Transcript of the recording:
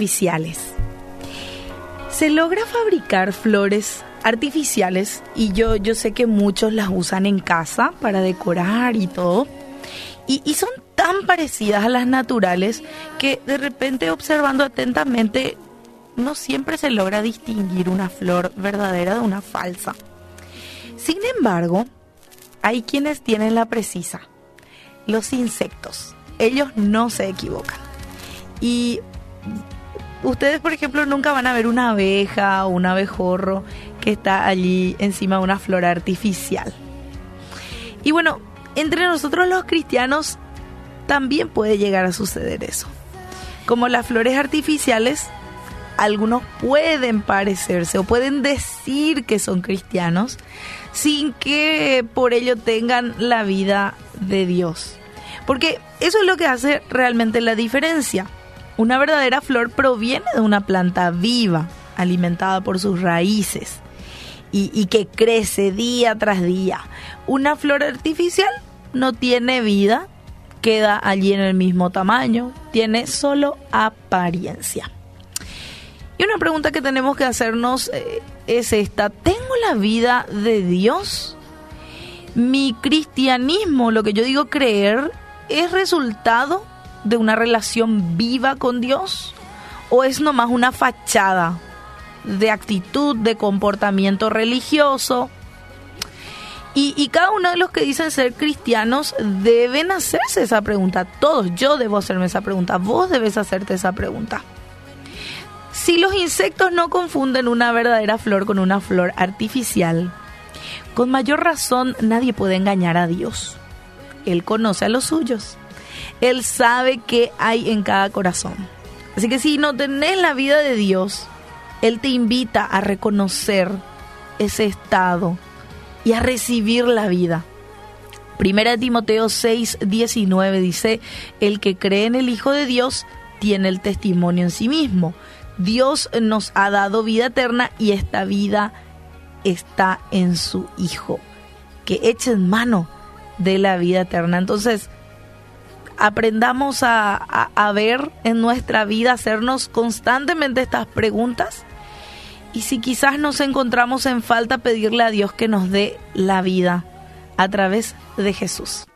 artificiales. Se logra fabricar flores artificiales y yo, yo sé que muchos las usan en casa para decorar y todo. Y, y son tan parecidas a las naturales que de repente observando atentamente no siempre se logra distinguir una flor verdadera de una falsa. Sin embargo, hay quienes tienen la precisa. Los insectos. Ellos no se equivocan. Y ustedes, por ejemplo, nunca van a ver una abeja o un abejorro que está allí encima de una flor artificial. Y bueno, entre nosotros los cristianos también puede llegar a suceder eso. Como las flores artificiales, algunos pueden parecerse o pueden decir que son cristianos sin que por ello tengan la vida de Dios. Porque eso es lo que hace realmente la diferencia. Una verdadera flor proviene de una planta viva, alimentada por sus raíces y, que crece día tras día. Una flor artificial no tiene vida, queda allí en el mismo tamaño, tiene solo apariencia. Y una pregunta que tenemos que hacernos eh, es esta, ¿tengo la vida de Dios? Mi cristianismo, lo que yo digo creer, ¿es resultado de una relación viva con Dios? ¿O es nomás una fachada de actitud, de comportamiento religioso? Y, y, cada uno de los que dicen ser cristianos deben hacerse esa pregunta. Todos, yo debo hacerme esa pregunta. Vos debes hacerte esa pregunta. Si los insectos no confunden una verdadera flor con una flor artificial, con mayor razón nadie puede engañar a Dios. Él conoce a los suyos. Él sabe qué hay en cada corazón. Así que si no tenés la vida de Dios, Él te invita a reconocer ese estado y a recibir la vida. Primera Timoteo 6, 19 dice, el que cree en el Hijo de Dios tiene el testimonio en sí mismo. Dios nos ha dado vida eterna y esta vida está en su Hijo. Que echen mano de la vida eterna. Entonces, aprendamos a, a, ver en nuestra vida, hacernos constantemente estas preguntas. Y si quizás nos encontramos en falta, pedirle a Dios que nos dé la vida a través de Jesús.